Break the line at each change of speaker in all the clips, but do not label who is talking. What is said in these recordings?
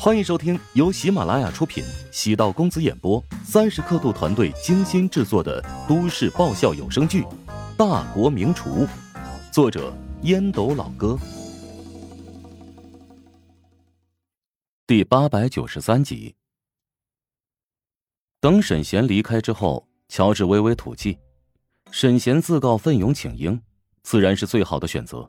欢迎收听由喜马拉雅出品、喜道公子演播、三十刻度团队精心制作的都市爆笑有声剧《大国名厨》，作者烟斗老哥，第八百九十三集。等沈贤离开之后，乔治微微吐气。沈贤自告奋勇请缨，自然是最好的选择。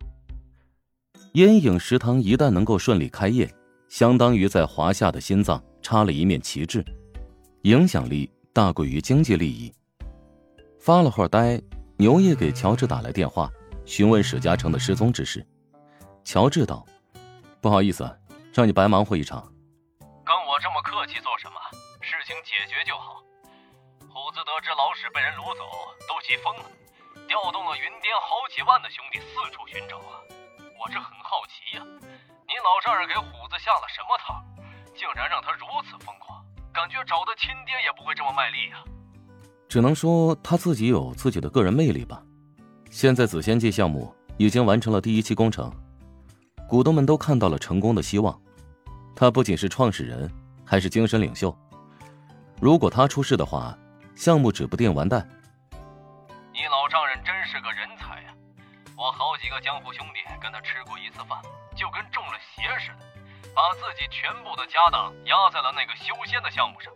烟影食堂一旦能够顺利开业。相当于在华夏的心脏插了一面旗帜，影响力大过于经济利益。发了会儿呆，牛爷给乔治打来电话，询问史嘉诚的失踪之事。乔治道：“不好意思，让你白忙活一场。
跟我这么客气做什么？事情解决就好。虎子得知老史被人掳走，都急疯了，调动了云巅好几万的兄弟四处寻找啊！我这很好奇呀。”你老丈人给虎子下了什么套，竟然让他如此疯狂？感觉找的亲爹也不会这么卖力呀。
只能说他自己有自己的个人魅力吧。现在紫仙界项目已经完成了第一期工程，股东们都看到了成功的希望。他不仅是创始人，还是精神领袖。如果他出事的话，项目指不定完蛋。
你老丈人真是个人才呀！我好几个江湖兄弟跟他吃过一次饭。就跟中了邪似的，把自己全部的家当压在了那个修仙的项目上，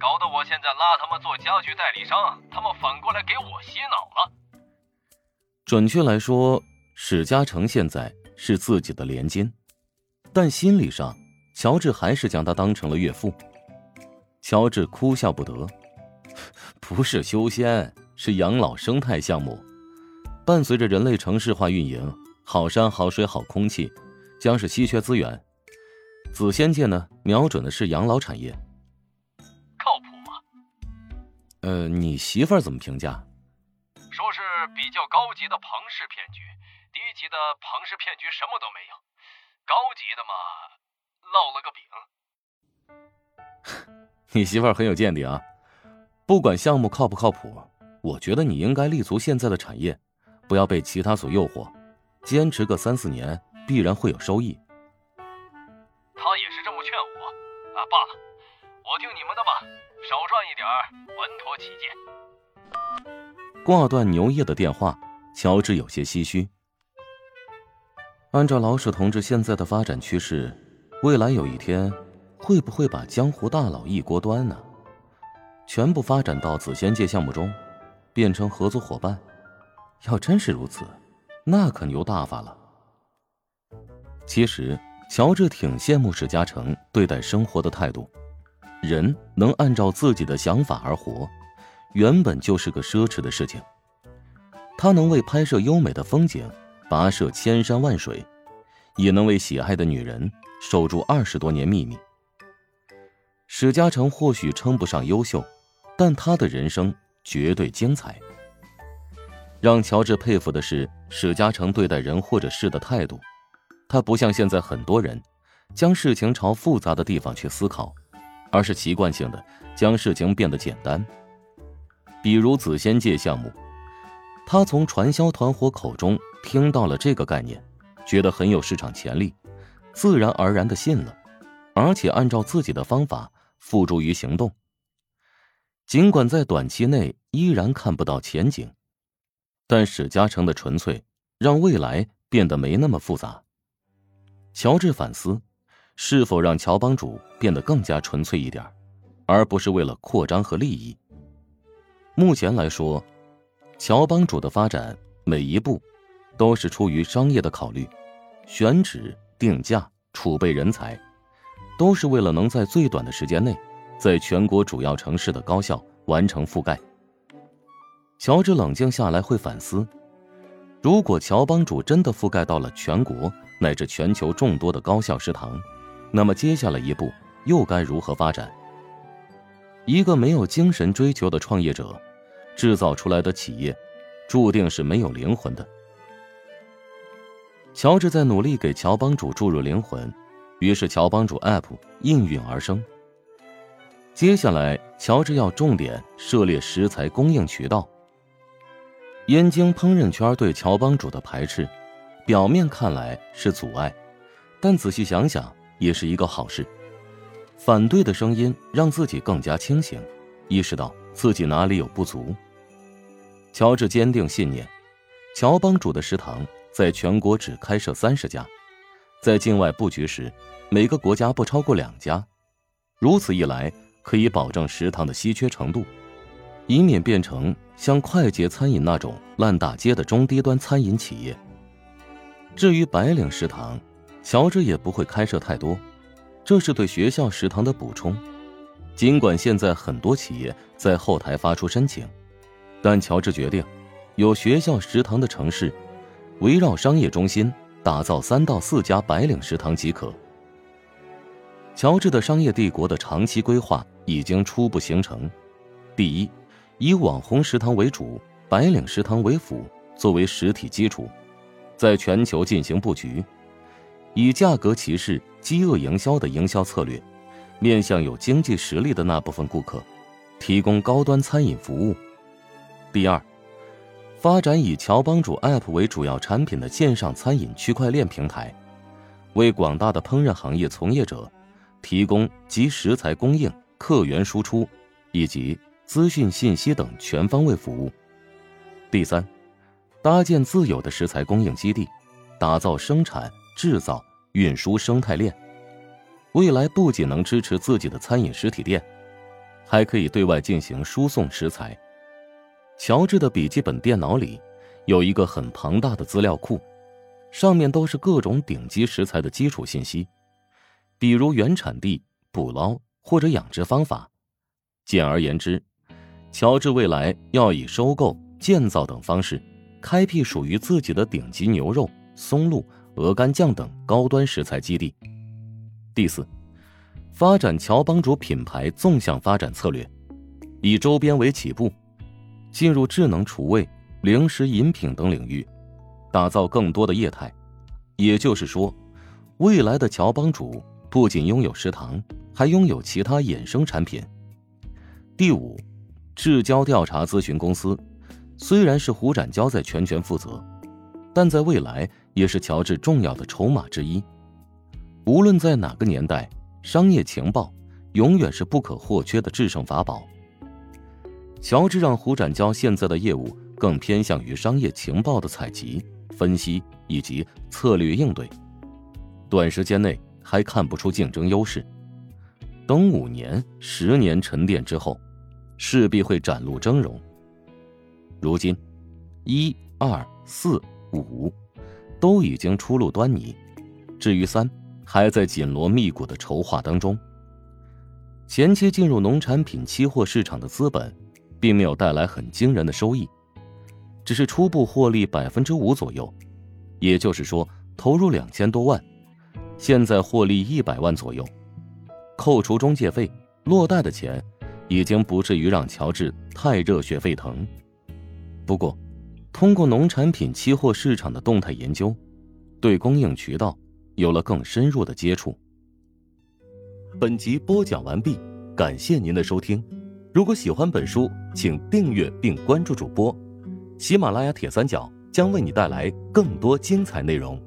搞得我现在拉他们做家具代理商，他们反过来给我洗脑了。
准确来说，史嘉诚现在是自己的连金，但心理上，乔治还是将他当成了岳父。乔治哭笑不得，不是修仙，是养老生态项目，伴随着人类城市化运营，好山好水好空气。将是稀缺资源，紫仙界呢，瞄准的是养老产业，
靠谱吗？
呃，你媳妇儿怎么评价？
说是比较高级的庞氏骗局，低级的庞氏骗局什么都没有，高级的
嘛，烙了个饼。你媳妇儿很有见地啊，不管项目靠不靠谱，我觉得你应该立足现在的产业，不要被其他所诱惑，坚持个三四年。必然会有收益。
他也是这么劝我，啊，罢了，我听你们的吧，少赚一点，稳妥起见。
挂断牛业的电话，乔治有些唏嘘。按照老史同志现在的发展趋势，未来有一天，会不会把江湖大佬一锅端呢？全部发展到紫仙界项目中，变成合作伙伴？要真是如此，那可牛大发了。其实，乔治挺羡慕史嘉诚对待生活的态度。人能按照自己的想法而活，原本就是个奢侈的事情。他能为拍摄优美的风景跋涉千山万水，也能为喜爱的女人守住二十多年秘密。史嘉诚或许称不上优秀，但他的人生绝对精彩。让乔治佩服的是史嘉诚对待人或者事的态度。他不像现在很多人，将事情朝复杂的地方去思考，而是习惯性的将事情变得简单。比如紫仙界项目，他从传销团伙口中听到了这个概念，觉得很有市场潜力，自然而然的信了，而且按照自己的方法付诸于行动。尽管在短期内依然看不到前景，但史嘉诚的纯粹让未来变得没那么复杂。乔治反思，是否让乔帮主变得更加纯粹一点，而不是为了扩张和利益。目前来说，乔帮主的发展每一步都是出于商业的考虑，选址、定价、储备人才，都是为了能在最短的时间内，在全国主要城市的高校完成覆盖。乔治冷静下来会反思，如果乔帮主真的覆盖到了全国。乃至全球众多的高校食堂，那么接下来一步又该如何发展？一个没有精神追求的创业者，制造出来的企业，注定是没有灵魂的。乔治在努力给乔帮主注入灵魂，于是乔帮主 App 应运而生。接下来，乔治要重点涉猎食材供应渠道。燕京烹饪圈对乔帮主的排斥。表面看来是阻碍，但仔细想想也是一个好事。反对的声音让自己更加清醒，意识到自己哪里有不足。乔治坚定信念，乔帮主的食堂在全国只开设三十家，在境外布局时，每个国家不超过两家。如此一来，可以保证食堂的稀缺程度，以免变成像快捷餐饮那种烂大街的中低端餐饮企业。至于白领食堂，乔治也不会开设太多，这是对学校食堂的补充。尽管现在很多企业在后台发出申请。但乔治决定，有学校食堂的城市，围绕商业中心打造三到四家白领食堂即可。乔治的商业帝国的长期规划已经初步形成：第一，以网红食堂为主，白领食堂为辅，作为实体基础，在全球进行布局；以价格歧视、饥饿营销的营销策略，面向有经济实力的那部分顾客，提供高端餐饮服务。第二，发展以乔帮主 App 为主要产品的线上餐饮区块链平台，为广大的烹饪行业从业者提供及食材供应、客源输出以及资讯信息等全方位服务。第三，搭建自有的食材供应基地，打造生产、制造、运输生态链。未来不仅能支持自己的餐饮实体店，还可以对外进行输送食材。乔治的笔记本电脑里有一个很庞大的资料库，上面都是各种顶级食材的基础信息，比如原产地、捕捞或者养殖方法。简而言之，乔治未来要以收购、建造等方式，开辟属于自己的顶级牛肉、松露、鹅肝酱等高端食材基地。第四，发展乔帮主品牌纵向发展策略，以周边为起步。进入智能厨卫、零食饮品等领域，打造更多的业态。也就是说，未来的乔帮主不仅拥有食堂，还拥有其他衍生产品。第五，智交调查咨询公司虽然是胡展交在全权负责，但在未来也是乔治重要的筹码之一。无论在哪个年代，商业情报永远是不可或缺的制胜法宝。乔治让胡展交现在的业务更偏向于商业情报的采集、分析以及策略应对，短时间内还看不出竞争优势。等五年、十年沉淀之后，势必会展露峥嵘。如今，一、二、四、五都已经初露端倪，至于三，还在紧锣密鼓的筹划当中。前期进入农产品期货市场的资本。并没有带来很惊人的收益，只是初步获利百分之五左右，也就是说投入两千多万，现在获利一百万左右，扣除中介费，落袋的钱已经不至于让乔治太热血沸腾。不过，通过农产品期货市场的动态研究，对供应渠道有了更深入的接触。本集播讲完毕，感谢您的收听。如果喜欢本书，请订阅并关注主播。喜马拉雅铁三角将为你带来更多精彩内容。